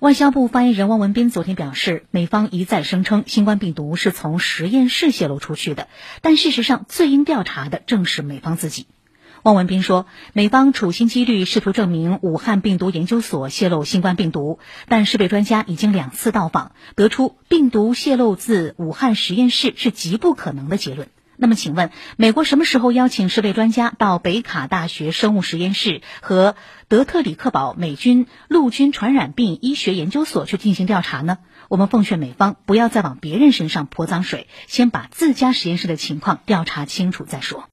外交部发言人汪文斌昨天表示，美方一再声称新冠病毒是从实验室泄露出去的，但事实上最应调查的正是美方自己。汪文斌说，美方处心积虑试图证明武汉病毒研究所泄露新冠病毒，但世卫专家已经两次到访，得出病毒泄露自武汉实验室是极不可能的结论。那么，请问美国什么时候邀请世卫专家到北卡大学生物实验室和德特里克堡美军陆军传染病医学研究所去进行调查呢？我们奉劝美方不要再往别人身上泼脏水，先把自家实验室的情况调查清楚再说。